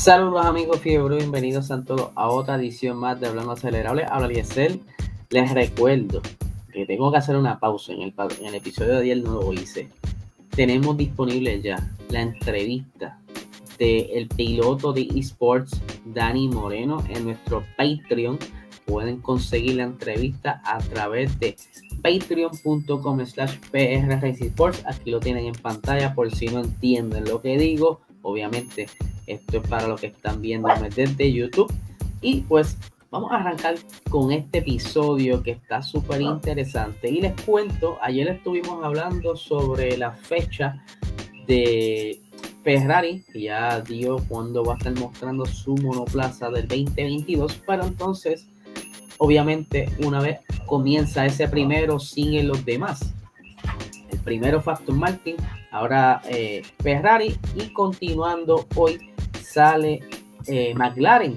Saludos amigos Fiebre, bienvenidos a todos a otra edición más de Hablando Acelerable. Habla Liesel. Les recuerdo que tengo que hacer una pausa en el, episodio de ayer, no lo hice. Tenemos disponible ya la entrevista del piloto de esports Dani Moreno en nuestro Patreon. Pueden conseguir la entrevista a través de patreon.com slash Sports. Aquí lo tienen en pantalla por si no entienden lo que digo. Obviamente esto es para los que están viendo desde YouTube. Y pues vamos a arrancar con este episodio que está súper interesante. Y les cuento, ayer estuvimos hablando sobre la fecha de Ferrari, que ya dio cuando va a estar mostrando su monoplaza del 2022, pero entonces, obviamente, una vez comienza ese primero, siguen los demás. El primero fue Aston Martin, ahora eh, Ferrari y continuando hoy sale eh, McLaren,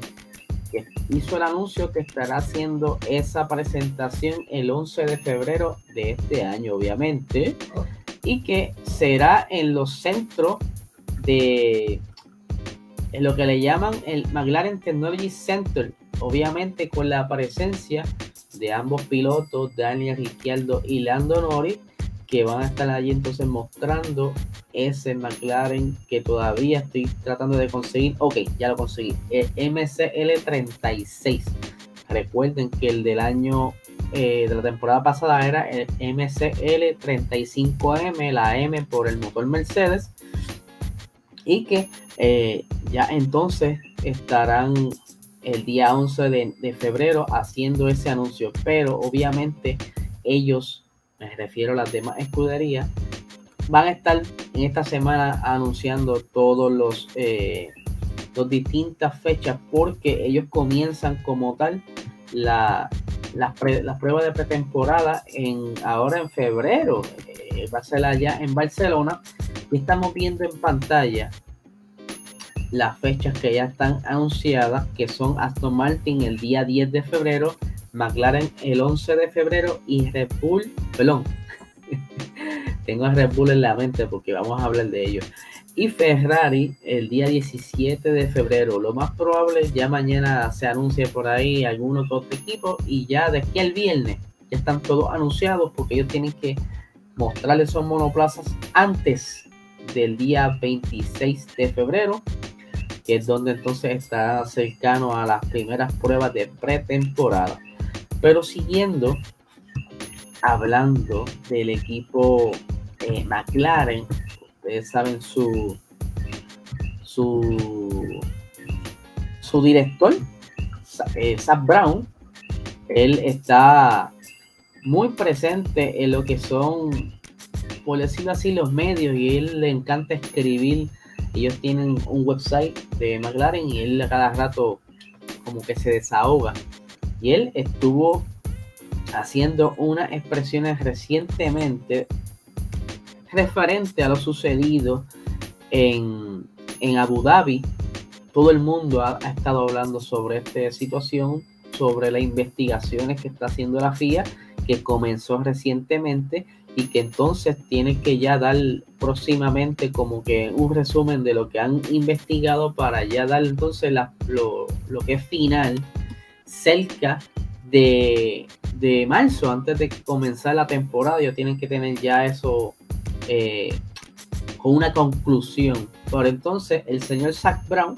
que hizo el anuncio que estará haciendo esa presentación el 11 de febrero de este año, obviamente, y que será en los centros de lo que le llaman el McLaren Technology Center, obviamente con la presencia de ambos pilotos, Daniel Ricciardo y Lando Norris, que van a estar allí entonces mostrando ese McLaren que todavía estoy tratando de conseguir. Ok, ya lo conseguí. El MCL36. Recuerden que el del año eh, de la temporada pasada era el MCL35M, la M por el motor Mercedes. Y que eh, ya entonces estarán el día 11 de, de febrero haciendo ese anuncio. Pero obviamente ellos me refiero a las demás escuderías, van a estar en esta semana anunciando todos los eh, las distintas fechas porque ellos comienzan como tal la, las, pruebas de pretemporada en ahora en febrero eh, va a ser allá en Barcelona y estamos viendo en pantalla las fechas que ya están anunciadas que son Aston Martin el día 10 de febrero McLaren el 11 de febrero y Red Bull, perdón, tengo a Red Bull en la mente porque vamos a hablar de ello. Y Ferrari el día 17 de febrero. Lo más probable ya mañana se anuncie por ahí algunos otros equipos y ya de aquí al viernes ya están todos anunciados porque ellos tienen que mostrarles esos monoplazas antes del día 26 de febrero que es donde entonces está cercano a las primeras pruebas de pretemporada. Pero siguiendo hablando del equipo eh, McLaren, ustedes saben su, su, su director, eh, Brown, él está muy presente en lo que son, por decirlo así, los medios y él le encanta escribir. Ellos tienen un website de McLaren y él a cada rato como que se desahoga y él estuvo haciendo unas expresiones recientemente referente a lo sucedido en, Abu Dhabi. Todo el mundo ha, estado hablando sobre esta situación, sobre las investigaciones que está haciendo la FIA, que comenzó recientemente y que entonces tiene que ya dar próximamente como que un resumen de lo que han investigado para ya dar entonces lo, lo que es final cerca de, marzo, antes de comenzar la temporada, ellos tienen que tener ya eso eh, con una conclusión. Por entonces, el señor Zach Brown,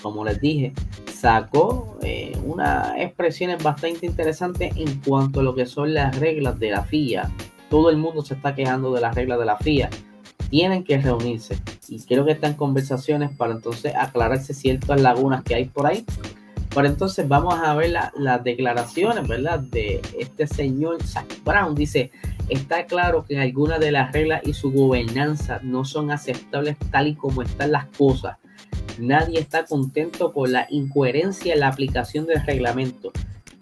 como les dije, sacó eh, unas expresiones bastante interesantes en cuanto a lo que son las reglas de la FIA. Todo el mundo se está quejando de las reglas de la FIA. Tienen que reunirse y creo que están conversaciones para entonces aclararse ciertas lagunas que hay por ahí pero entonces vamos a ver las declaraciones, ¿verdad? De este señor Zach Brown. Dice, está claro que algunas de las reglas y su gobernanza no son aceptables tal y como están las cosas. Nadie está contento con la incoherencia en la aplicación del reglamento,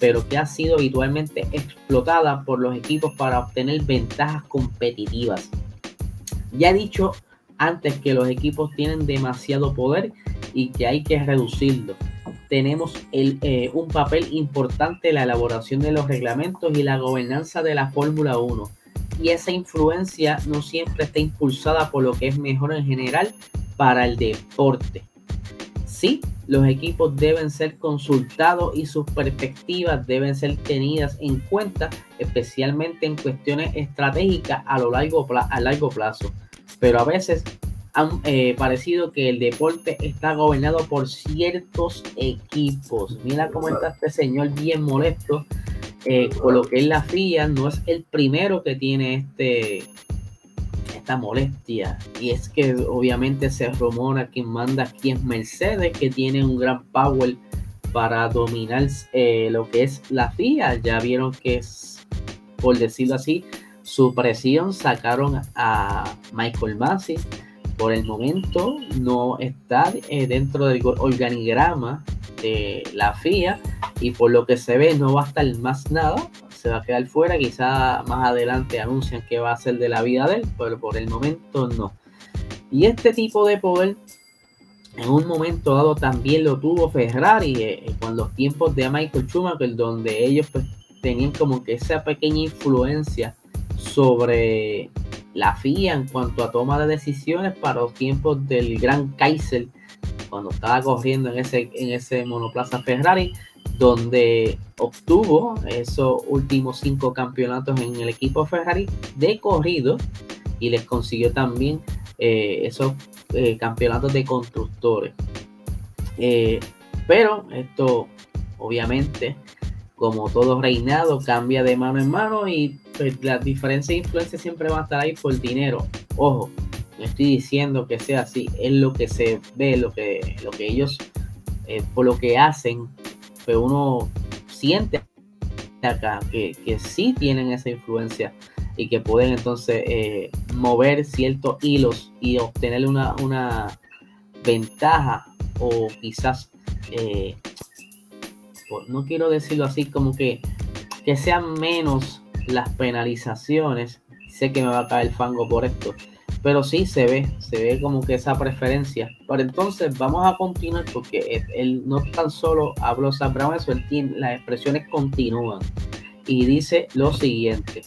pero que ha sido habitualmente explotada por los equipos para obtener ventajas competitivas. Ya he dicho antes que los equipos tienen demasiado poder y que hay que reducirlo tenemos eh, un papel importante en la elaboración de los reglamentos y la gobernanza de la Fórmula 1. Y esa influencia no siempre está impulsada por lo que es mejor en general para el deporte. Sí, los equipos deben ser consultados y sus perspectivas deben ser tenidas en cuenta, especialmente en cuestiones estratégicas a, lo largo, a largo plazo. Pero a veces eh, parecido que el deporte está gobernado por ciertos equipos. Mira cómo está este señor bien molesto eh, con lo que es la FIA. No es el primero que tiene este esta molestia. Y es que obviamente se rumora quien manda aquí es Mercedes, que tiene un gran power para dominar eh, lo que es la FIA. Ya vieron que es, por decirlo así, su presión sacaron a Michael Massey. Por el momento no está eh, dentro del organigrama de la FIA y por lo que se ve no va a estar más nada se va a quedar fuera. Quizá más adelante anuncian que va a ser de la vida de él, pero por el momento no. Y este tipo de poder en un momento dado también lo tuvo Ferrari eh, eh, con los tiempos de Michael Schumacher, donde ellos pues, tenían como que esa pequeña influencia sobre la FIA en cuanto a toma de decisiones para los tiempos del gran Kaiser, cuando estaba corriendo en ese, en ese monoplaza Ferrari donde obtuvo esos últimos cinco campeonatos en el equipo Ferrari de corrido y les consiguió también eh, esos eh, campeonatos de constructores. Eh, pero esto obviamente, como todo reinado, cambia de mano en mano y pues, las diferencias e influencias siempre van a estar ahí por dinero. Ojo, no estoy diciendo que sea así, es lo que se ve, lo que, lo que ellos, por lo que hacen pero uno siente acá que, que sí tienen esa influencia y que pueden entonces eh, mover ciertos hilos y obtener una, una ventaja o quizás, eh, no quiero decirlo así, como que, que sean menos las penalizaciones. Sé que me va a caer el fango por esto, pero sí se ve, se ve como que esa preferencia. Pero entonces vamos a continuar porque él no tan solo habló Sam Brown, eso él tiene, las expresiones continúan. Y dice lo siguiente.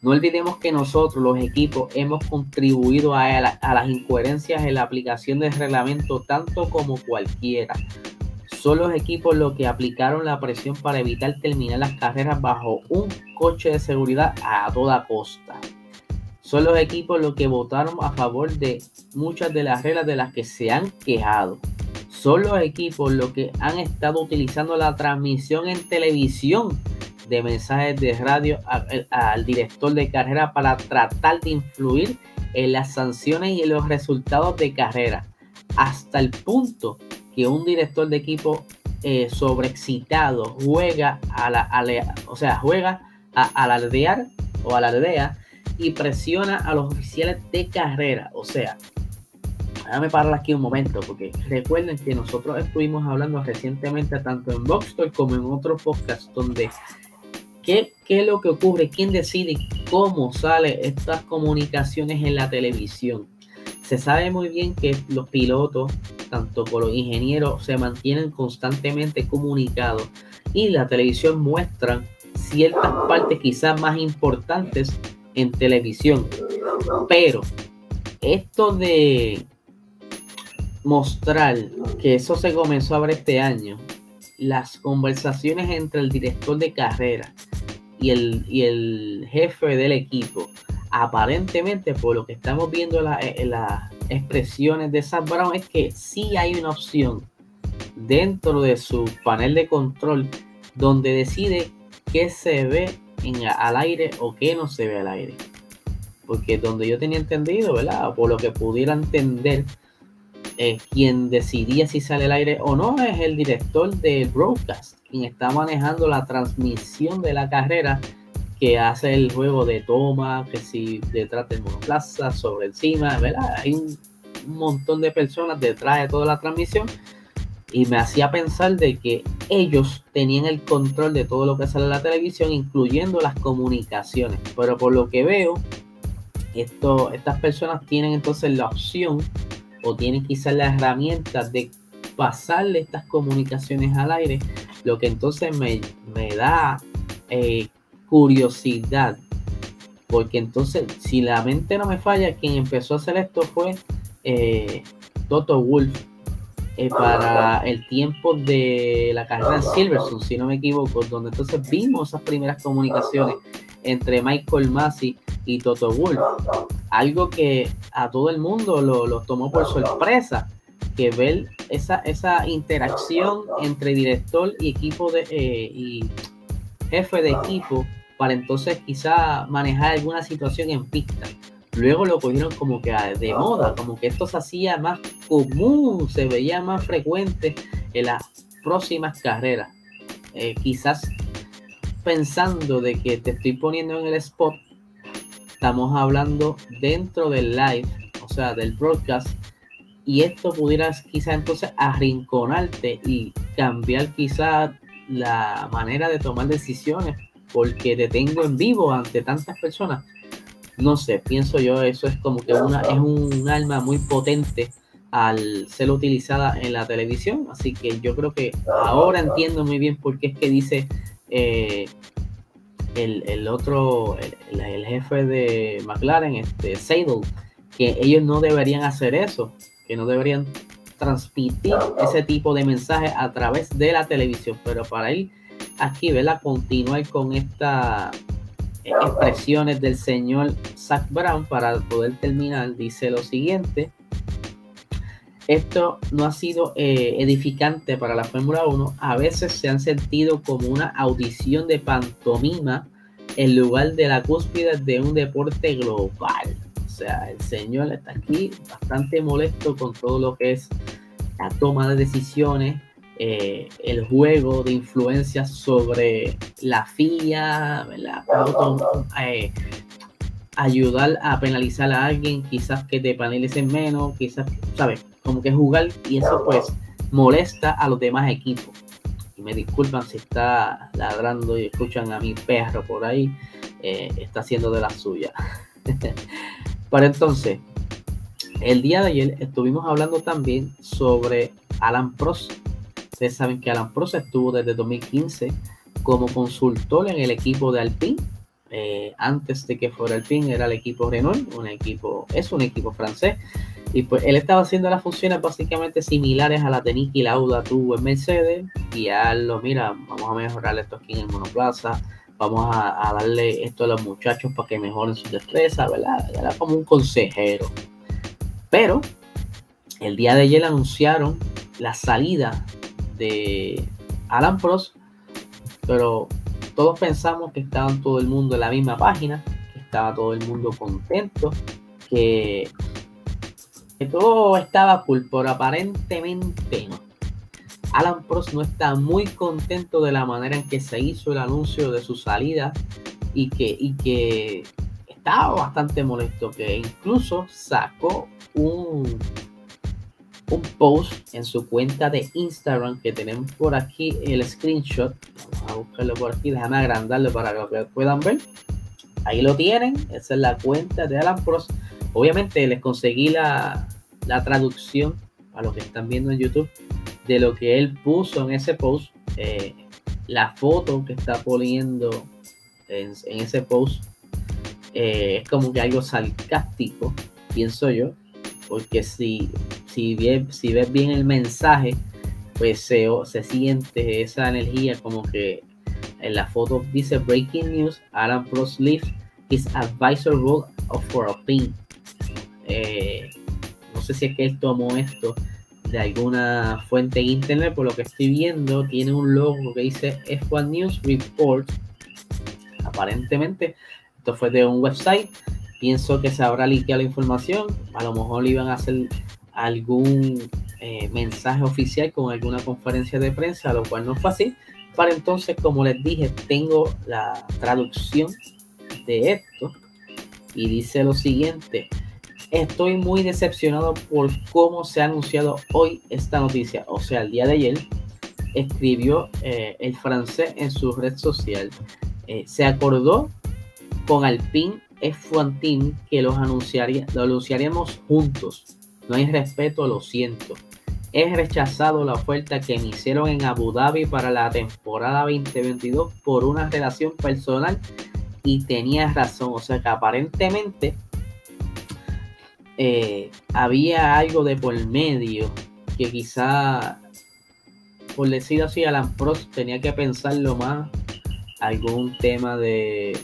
No olvidemos que nosotros, los equipos, hemos contribuido a, a las incoherencias en la aplicación del reglamento tanto como cualquiera. Son los equipos los que aplicaron la presión para evitar terminar las carreras bajo un coche de seguridad a toda costa. Son los equipos los que votaron a favor de muchas de las reglas de las que se han quejado. Son los equipos los que han estado utilizando la transmisión en televisión de mensajes de radio al director de carrera para tratar de influir en las sanciones y en los resultados de carrera. Hasta el punto que un director de equipo eh, sobreexcitado juega a la, o sea, juega a alardear o alardea y presiona a los oficiales de carrera. O sea, déjame parar aquí un momento, porque recuerden que nosotros estuvimos hablando recientemente tanto en Voxtoy como en otros podcasts donde ¿qué, qué es lo que ocurre, quién decide cómo sale estas comunicaciones en la televisión. Se sabe muy bien que los pilotos, tanto con los ingenieros, se mantienen constantemente comunicados y la televisión muestra ciertas partes quizás más importantes en televisión. Pero esto de mostrar que eso se comenzó a ver este año, las conversaciones entre el director de carrera y el, y el jefe del equipo, aparentemente por lo que estamos viendo en las expresiones de Sam Brown, es que sí hay una opción dentro de su panel de control donde decide qué se ve al aire o que no se ve al aire. Porque donde yo tenía entendido, ¿verdad? Por lo que pudiera entender, eh, quien decidía si sale al aire o no es el director del broadcast, quien está manejando la transmisión de la carrera, que hace el juego de toma, que si detrás del monoplaza, sobre encima, ¿verdad? Hay un montón de personas detrás de toda la transmisión y me hacía pensar de que ellos tenían el control de todo lo que sale en la televisión, incluyendo las comunicaciones. Pero por lo que veo, esto, estas personas tienen entonces la opción o tienen quizás las herramientas de pasarle estas comunicaciones al aire, lo que entonces me, da eh, curiosidad. Porque entonces, si la mente no me falla, quien empezó a hacer esto fue eh, Toto Wolf eh, para el tiempo de la carrera en Silverstone, si no me equivoco, donde entonces vimos esas primeras comunicaciones entre Michael Massey y Toto Wolf. Algo que a todo el mundo lo, tomó por sorpresa, que ver esa, esa interacción entre director y equipo de, eh, y jefe de equipo para entonces quizá manejar alguna situación en pista. Luego lo cogieron como que de moda, como que esto se hacía más común, se veía más frecuente en las próximas carreras. Eh, quizás pensando de que te estoy poniendo en el spot, estamos hablando dentro del live, o sea, del broadcast, y esto pudieras quizá entonces arrinconarte y cambiar quizá la manera de tomar decisiones porque te tengo en vivo ante tantas personas. No sé, pienso yo, eso es como que una, es un alma muy potente al ser utilizada en la televisión. Así que yo creo que ahora entiendo muy bien por qué es que dice eh, el, otro, el, jefe de McLaren, este Seidel, que ellos no deberían hacer eso, que no deberían transmitir ese tipo de mensajes a través de la televisión. Pero para él, aquí, ¿verdad? Continuar con estas expresiones del señor Zach Brown para poder terminar, dice lo siguiente. Esto no ha sido eh, edificante para la Fórmula 1. A veces se han sentido como una audición de pantomima en lugar de la cúspide de un deporte global. O sea, el señor está aquí bastante molesto con todo lo que es la toma de decisiones, eh, el juego de influencias sobre la FIA, eh, ayudar a penalizar a alguien, quizás que te penalicen menos, quizás, ¿sabes? como que jugar y eso pues molesta a los demás equipos. Y me disculpan si está ladrando y escuchan a mi perro por ahí, eh, está haciendo de la suya. Pero entonces, el día de ayer estuvimos hablando también sobre Alan Prost. Ustedes saben que Alan Prost estuvo desde 2015 como consultor en el equipo de Alpine. Eh, antes de que fuera Alpine era el equipo Renault, un equipo, es un equipo francés y pues él estaba haciendo las funciones básicamente similares a la de Nicky Lauda tuvo en Mercedes. Y lo mira, vamos a mejorar esto aquí en el monoplaza, vamos a, darle esto a los muchachos para que mejoren su destreza, ¿verdad? Era como un consejero. Pero el día de ayer anunciaron la salida de Alan Prost, pero todos pensamos que estaban todo el mundo en la misma página, que estaba todo el mundo contento, que todo estaba cool, pero aparentemente no. Alan Prost no está muy contento de la manera en que se hizo el anuncio de su salida y que, y que estaba bastante molesto, que incluso sacó un, un post en su cuenta de Instagram que tenemos por aquí el screenshot. Vamos a buscarlo por aquí, déjame agrandarlo para que puedan ver. Ahí lo tienen, esa es la cuenta de Alan Prost Obviamente les conseguí la, traducción a los que están viendo en YouTube de lo que él puso en ese post. Eh, la foto que está poniendo en, ese post eh, es como que algo sarcástico, pienso yo, porque si, si, si ves bien el mensaje, pues se, se siente esa energía como que en la foto dice Breaking News, Alan Prost leaves his advisor role for a pin. Eh, no sé si es que él tomó esto de alguna fuente en internet, por lo que estoy viendo, tiene un logo que dice F1 News Report. Aparentemente, esto fue de un website. Pienso que se habrá liqueado la información. A lo mejor iban a hacer algún eh, mensaje oficial con alguna conferencia de prensa, lo cual no fue así. Para entonces, como les dije, tengo la traducción de esto y dice lo siguiente. Estoy muy decepcionado por cómo se ha anunciado hoy esta noticia, o sea, el día de ayer, escribió eh, el francés en su red social. Eh, se acordó con Alpine F1 Team que los anunciaría, lo anunciaríamos juntos. No hay respeto, lo siento. He rechazado la oferta que me hicieron en Abu Dhabi para la temporada 2022 por una relación personal y tenía razón. O sea que aparentemente eh, había algo de por medio porque quizá, por decir así, Alan Prost tenía que pensarlo más, algún tema de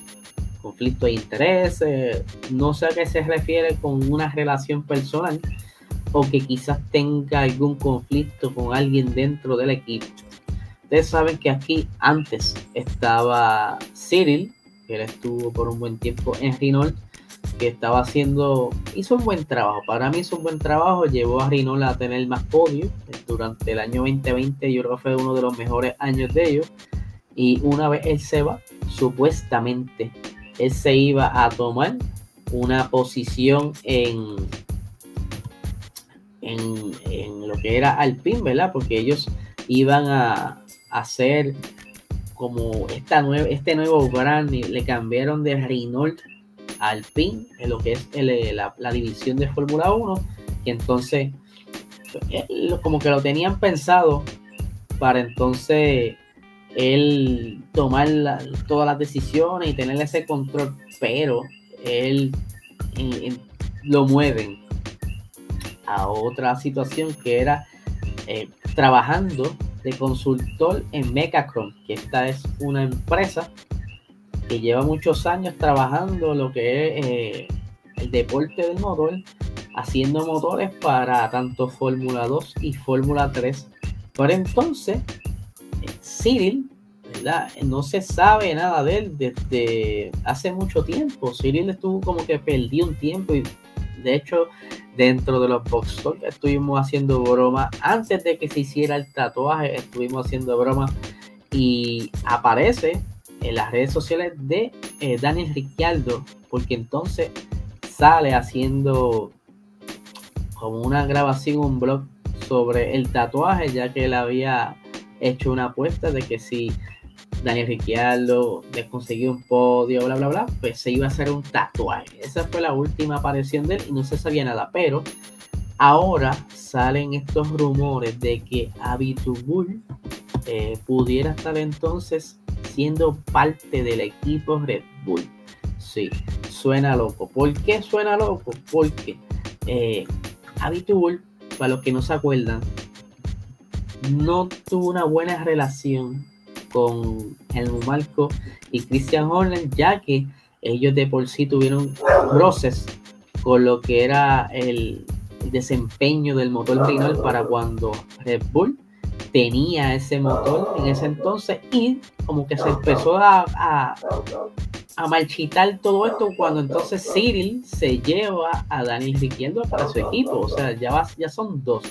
conflicto de intereses, no sé a qué se refiere con una relación personal o que quizás tenga algún conflicto con alguien dentro del equipo. Ustedes saben que aquí antes estaba Cyril, que él estuvo por un buen tiempo en Renault, que estaba haciendo, hizo un buen trabajo. Para mí hizo un buen trabajo, llevó a Renault a tener más podios durante el año 2020. Yo creo que fue uno de los mejores años de ellos. Y una vez él se va, supuestamente él se iba a tomar una posición en, en, lo que era Alpine, ¿verdad? Porque ellos iban a, hacer como esta este nuevo brand, le cambiaron de Renault a Alpine, en lo que es la, la, división de Fórmula 1, y entonces como que lo tenían pensado para entonces él tomar todas las decisiones y tener ese control, pero él lo mueven a otra situación que era eh, trabajando de consultor en Mechacron, que esta es una empresa que lleva muchos años trabajando lo que es eh, el deporte del motor, haciendo motores para tanto Fórmula 2 y Fórmula 3. Pero entonces Cyril, ¿verdad? No se sabe nada de él desde hace mucho tiempo. Cyril estuvo como que perdió un tiempo y de hecho dentro de los box estuvimos haciendo broma. Antes de que se hiciera el tatuaje estuvimos haciendo broma. Y aparece en las redes sociales de eh, Daniel Ricciardo porque entonces sale haciendo como una grabación un blog sobre el tatuaje ya que él había hecho una apuesta de que si Daniel Ricciardo le consiguió un podio, bla, bla, bla, pues se iba a hacer un tatuaje. Esa fue la última aparición de él y no se sabía nada. Pero ahora salen estos rumores de que Abitubul eh, pudiera estar entonces siendo parte del equipo Red Bull. Sí, suena loco. ¿Por qué suena loco? Porque eh, Abitubul, para los que no se acuerdan, no tuvo una buena relación con el Marco y Christian Horner, ya que ellos de por sí tuvieron roces con lo que era el, desempeño del motor Renault para cuando Red Bull tenía ese motor en ese entonces y como que se empezó a, a, a marchitar todo esto cuando entonces Cyril se lleva a Daniel Ricciardo para su equipo, o sea, ya, ya son dos,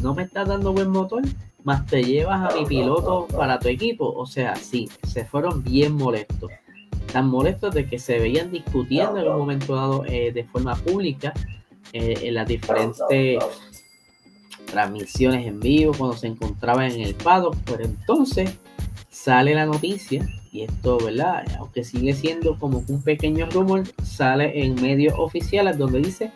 no me está dando buen motor, más te llevas a mi piloto para tu equipo. O sea, sí, se fueron bien molestos. Tan molestos de que se veían discutiendo en un momento dado eh, de forma pública eh, en las diferentes transmisiones en vivo cuando se encontraban en el paddock. Pero entonces sale la noticia y esto, ¿verdad? Aunque sigue siendo como un pequeño rumor, sale en medios oficiales donde dice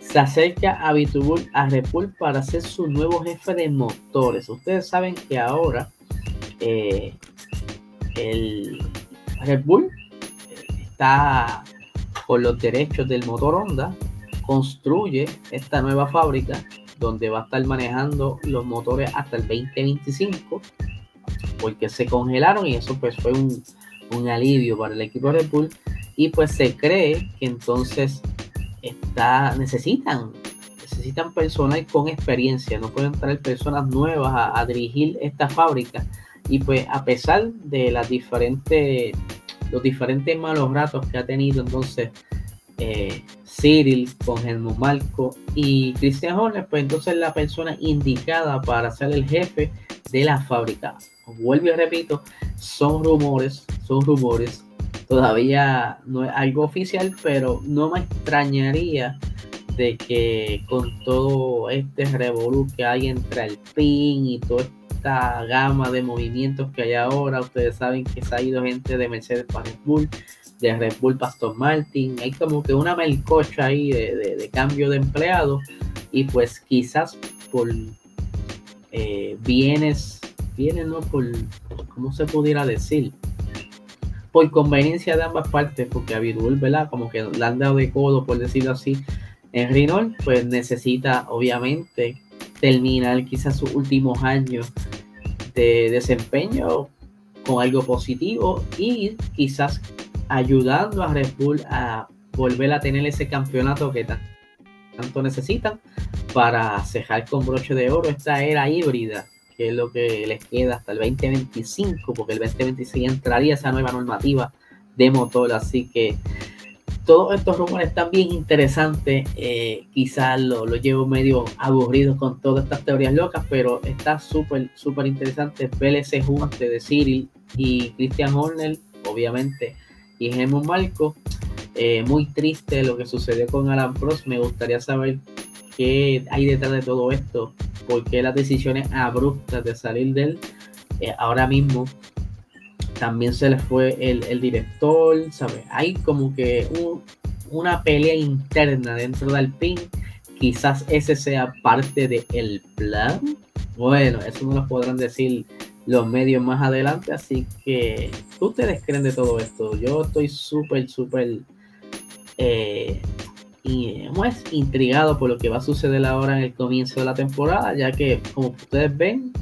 se acerca a Bitbull a Red Bull para ser su nuevo jefe de motores. Ustedes saben que ahora eh, el Red Bull está con los derechos del motor Honda, construye esta nueva fábrica donde va a estar manejando los motores hasta el 2025 porque se congelaron y eso pues fue un, un alivio para el equipo Red Bull y pues se cree que entonces está, necesitan, necesitan personas con experiencia, no pueden traer personas nuevas a, dirigir esta fábrica. Y pues a pesar de las diferentes, los diferentes malos ratos que ha tenido entonces eh, Cyril con Helmut Marco y Christian Horner, pues entonces la persona indicada para ser el jefe de la fábrica. Vuelvo y repito, son rumores, son rumores todavía no es algo oficial, pero no me extrañaría de que con todo este revolú que hay entre el PIN y toda esta gama de movimientos que hay ahora, ustedes saben que se ha ido gente de Mercedes para Red Bull, de Red Bull Pastor Martin, hay como que una melcocha ahí de, cambio de empleados y pues quizás por eh, bienes, bienes no por, ¿cómo se pudiera decir? Por conveniencia de ambas partes, porque Abidul, ¿verdad? Como que la han dado de codo, por decirlo así, en Renault, pues necesita obviamente terminar quizás sus últimos años de desempeño con algo positivo y quizás ayudando a Red Bull a volver a tener ese campeonato que tanto necesitan para cejar con broche de oro esta era híbrida, que es lo que les queda hasta el 2025, porque el 2026 entraría esa nueva normativa de motor, así que todos estos rumores están bien interesantes. Eh, quizás lo, lo, llevo medio aburrido con todas estas teorías locas, pero está súper, súper interesante ver ese junte de Cyril y Christian Horner, obviamente, y Gemma Marco. Eh, muy triste lo que sucedió con Alan Prost. Me gustaría saber qué hay detrás de todo esto, por qué las decisiones abruptas de salir de él. Eh, ahora mismo también se le fue el, director, ¿sabes? Hay como que una pelea interna dentro del PIN. Quizás ese sea parte del plan. Bueno, eso no lo podrán decir los medios más adelante, así que ustedes creen de todo esto. Yo estoy súper, súper eh, y, pues, intrigado por lo que va a suceder ahora en el comienzo de la temporada, ya que como ustedes ven,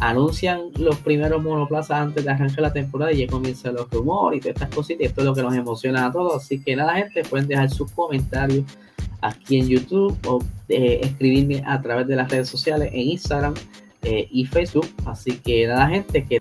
anuncian los primeros monoplazas antes de arrancar la temporada y ya comienzan los rumores y todas estas cositas. Y esto es lo que nos emociona a todos. Así que nada, gente, pueden dejar sus comentarios aquí en YouTube o eh, escribirme a través de las redes sociales en Instagram eh, y Facebook. Así que nada, gente, que